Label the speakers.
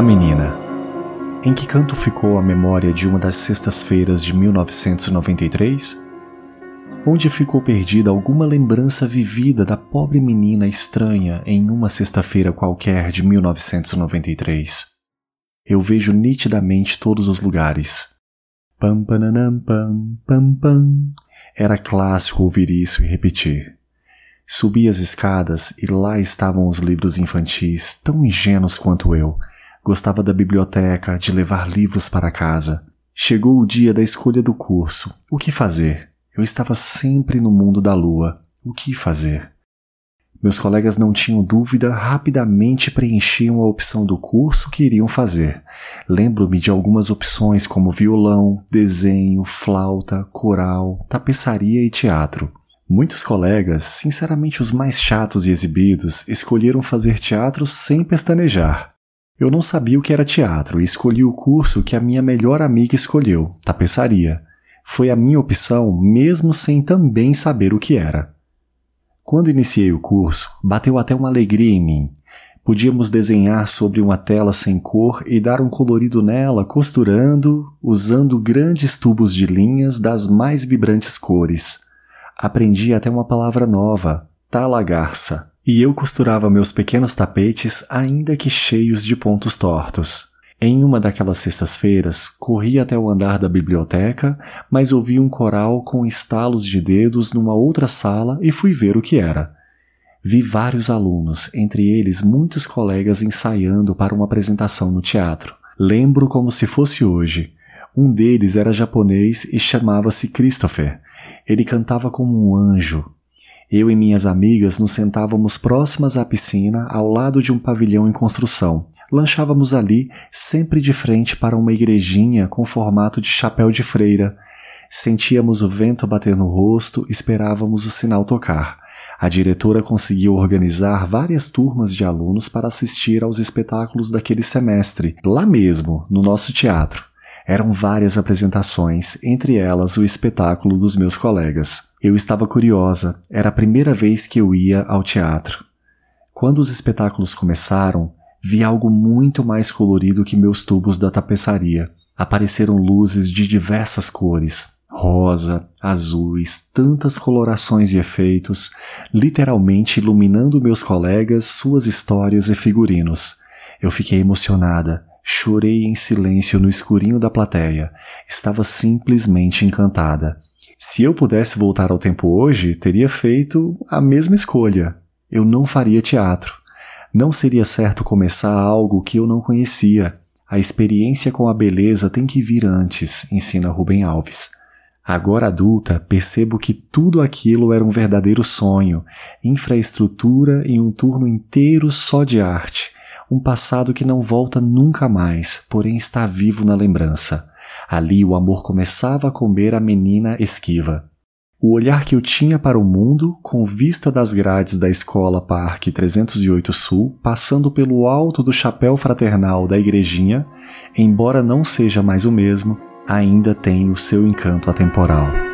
Speaker 1: A menina. Em que canto ficou a memória de uma das sextas-feiras de 1993? Onde ficou perdida alguma lembrança vivida da pobre menina estranha em uma sexta-feira qualquer de 1993? Eu vejo nitidamente todos os lugares. Pam pam pam pam. Era clássico ouvir isso e repetir. Subi as escadas e lá estavam os livros infantis, tão ingênuos quanto eu, Gostava da biblioteca, de levar livros para casa. Chegou o dia da escolha do curso. O que fazer? Eu estava sempre no mundo da lua. O que fazer? Meus colegas não tinham dúvida, rapidamente preenchiam a opção do curso que iriam fazer. Lembro-me de algumas opções como violão, desenho, flauta, coral, tapeçaria e teatro. Muitos colegas, sinceramente os mais chatos e exibidos, escolheram fazer teatro sem pestanejar. Eu não sabia o que era teatro e escolhi o curso que a minha melhor amiga escolheu, tapeçaria. Foi a minha opção, mesmo sem também saber o que era. Quando iniciei o curso, bateu até uma alegria em mim. Podíamos desenhar sobre uma tela sem cor e dar um colorido nela, costurando, usando grandes tubos de linhas das mais vibrantes cores. Aprendi até uma palavra nova, talagarça e eu costurava meus pequenos tapetes, ainda que cheios de pontos tortos. Em uma daquelas sextas-feiras, corri até o andar da biblioteca, mas ouvi um coral com estalos de dedos numa outra sala e fui ver o que era. Vi vários alunos, entre eles muitos colegas ensaiando para uma apresentação no teatro. Lembro como se fosse hoje. Um deles era japonês e chamava-se Christopher. Ele cantava como um anjo, eu e minhas amigas nos sentávamos próximas à piscina, ao lado de um pavilhão em construção. Lanchávamos ali, sempre de frente para uma igrejinha com formato de chapéu de freira. Sentíamos o vento bater no rosto, esperávamos o sinal tocar. A diretora conseguiu organizar várias turmas de alunos para assistir aos espetáculos daquele semestre, lá mesmo, no nosso teatro. Eram várias apresentações, entre elas o espetáculo dos meus colegas. Eu estava curiosa, era a primeira vez que eu ia ao teatro. Quando os espetáculos começaram, vi algo muito mais colorido que meus tubos da tapeçaria. Apareceram luzes de diversas cores, rosa, azuis, tantas colorações e efeitos, literalmente iluminando meus colegas, suas histórias e figurinos. Eu fiquei emocionada, chorei em silêncio no escurinho da plateia. Estava simplesmente encantada. Se eu pudesse voltar ao tempo hoje, teria feito a mesma escolha. Eu não faria teatro. Não seria certo começar algo que eu não conhecia. A experiência com a beleza tem que vir antes, ensina Rubem Alves. Agora adulta, percebo que tudo aquilo era um verdadeiro sonho, infraestrutura e um turno inteiro só de arte, um passado que não volta nunca mais, porém está vivo na lembrança. Ali o amor começava a comer a menina esquiva. O olhar que eu tinha para o mundo, com vista das grades da escola Parque 308 Sul, passando pelo alto do chapéu fraternal da igrejinha, embora não seja mais o mesmo, ainda tem o seu encanto atemporal.